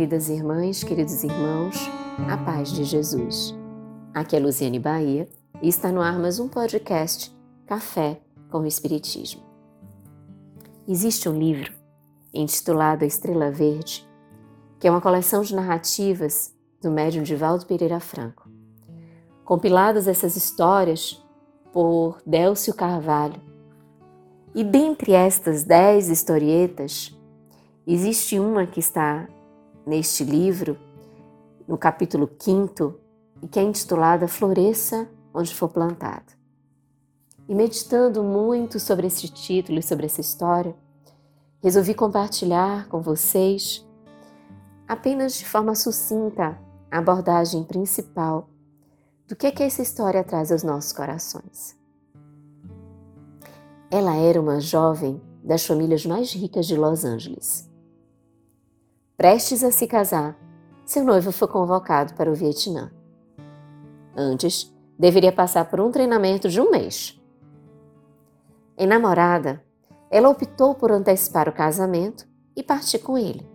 queridas irmãs, queridos irmãos, a paz de Jesus. Aqui é Luziane Bahia e está no ar mais um podcast Café com o Espiritismo. Existe um livro intitulado A Estrela Verde, que é uma coleção de narrativas do médium Divaldo Pereira Franco. Compiladas essas histórias por Délcio Carvalho. E dentre estas dez historietas, existe uma que está neste livro, no capítulo 5, e que é intitulada Floresça onde for plantado. E meditando muito sobre esse título e sobre essa história, resolvi compartilhar com vocês, apenas de forma sucinta, a abordagem principal do que é que essa história traz aos nossos corações. Ela era uma jovem das famílias mais ricas de Los Angeles. Prestes a se casar, seu noivo foi convocado para o Vietnã. Antes, deveria passar por um treinamento de um mês. Enamorada, ela optou por antecipar o casamento e partir com ele.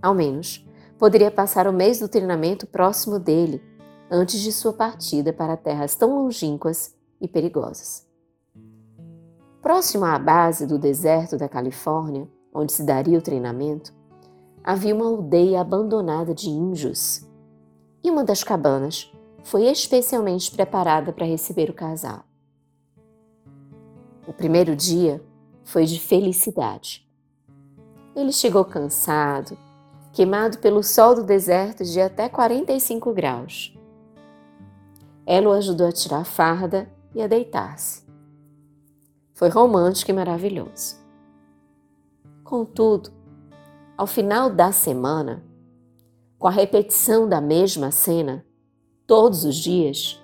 Ao menos, poderia passar o mês do treinamento próximo dele, antes de sua partida para terras tão longínquas e perigosas. Próximo à base do deserto da Califórnia, onde se daria o treinamento, havia uma aldeia abandonada de índios e uma das cabanas foi especialmente preparada para receber o casal. O primeiro dia foi de felicidade. Ele chegou cansado, queimado pelo sol do deserto de até 45 graus. Ela o ajudou a tirar a farda e a deitar-se. Foi romântico e maravilhoso. Contudo, ao final da semana, com a repetição da mesma cena, todos os dias,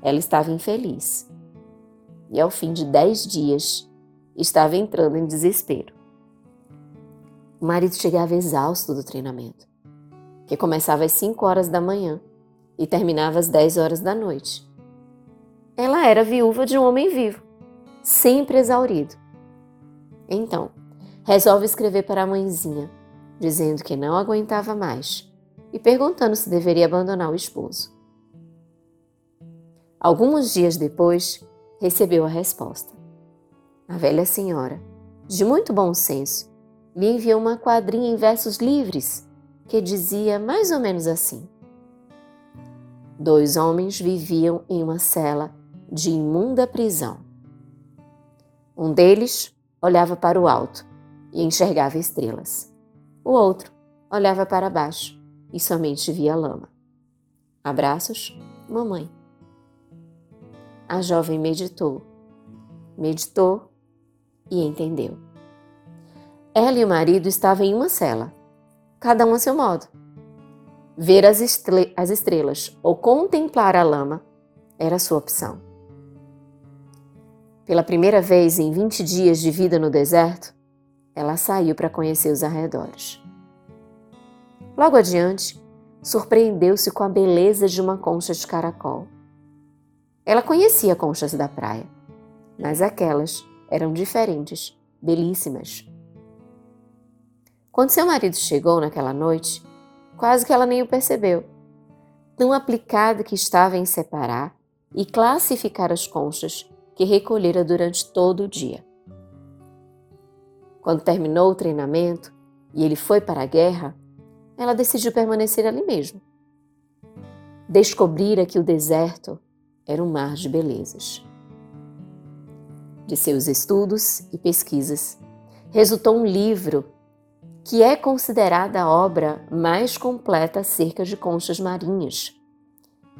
ela estava infeliz. E ao fim de dez dias, estava entrando em desespero. O marido chegava exausto do treinamento, que começava às 5 horas da manhã e terminava às 10 horas da noite. Ela era viúva de um homem vivo, sempre exaurido. Então, resolve escrever para a mãezinha dizendo que não aguentava mais e perguntando se deveria abandonar o esposo. Alguns dias depois, recebeu a resposta. A velha senhora, de muito bom senso, lhe enviou uma quadrinha em versos livres que dizia mais ou menos assim: Dois homens viviam em uma cela de imunda prisão. Um deles olhava para o alto e enxergava estrelas. O outro olhava para baixo e somente via lama. Abraços, mamãe. A jovem meditou, meditou e entendeu. Ela e o marido estavam em uma cela, cada um a seu modo. Ver as, estre as estrelas ou contemplar a lama era sua opção. Pela primeira vez em 20 dias de vida no deserto, ela saiu para conhecer os arredores. Logo adiante, surpreendeu-se com a beleza de uma concha de caracol. Ela conhecia conchas da praia, mas aquelas eram diferentes, belíssimas. Quando seu marido chegou naquela noite, quase que ela nem o percebeu, tão aplicada que estava em separar e classificar as conchas que recolhera durante todo o dia. Quando terminou o treinamento e ele foi para a guerra, ela decidiu permanecer ali mesmo. Descobrira que o deserto era um mar de belezas. De seus estudos e pesquisas, resultou um livro que é considerada a obra mais completa acerca de conchas marinhas.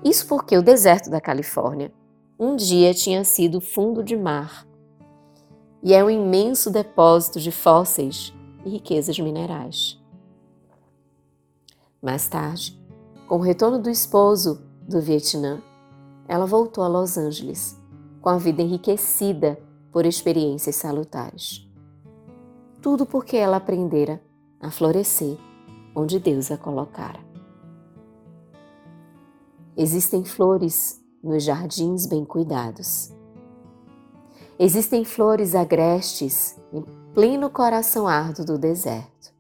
Isso porque o deserto da Califórnia um dia tinha sido fundo de mar e é um imenso depósito de fósseis e riquezas minerais. Mais tarde, com o retorno do esposo do Vietnã, ela voltou a Los Angeles, com a vida enriquecida por experiências salutares. Tudo porque ela aprendera a florescer onde Deus a colocara. Existem flores nos jardins bem cuidados Existem flores agrestes em pleno coração árduo do deserto.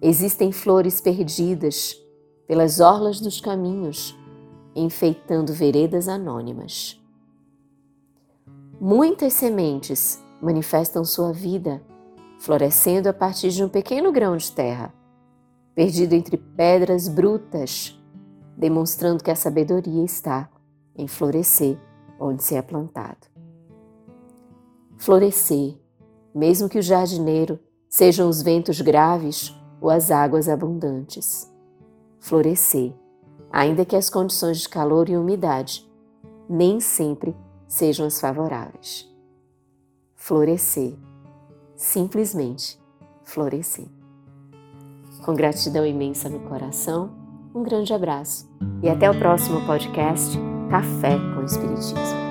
Existem flores perdidas pelas orlas dos caminhos, enfeitando veredas anônimas. Muitas sementes manifestam sua vida, florescendo a partir de um pequeno grão de terra, perdido entre pedras brutas, demonstrando que a sabedoria está em florescer onde se é plantado. Florescer, mesmo que o jardineiro sejam os ventos graves ou as águas abundantes. Florescer, ainda que as condições de calor e umidade nem sempre sejam as favoráveis. Florescer, simplesmente florescer. Com gratidão imensa no coração, um grande abraço e até o próximo podcast Café com Espiritismo.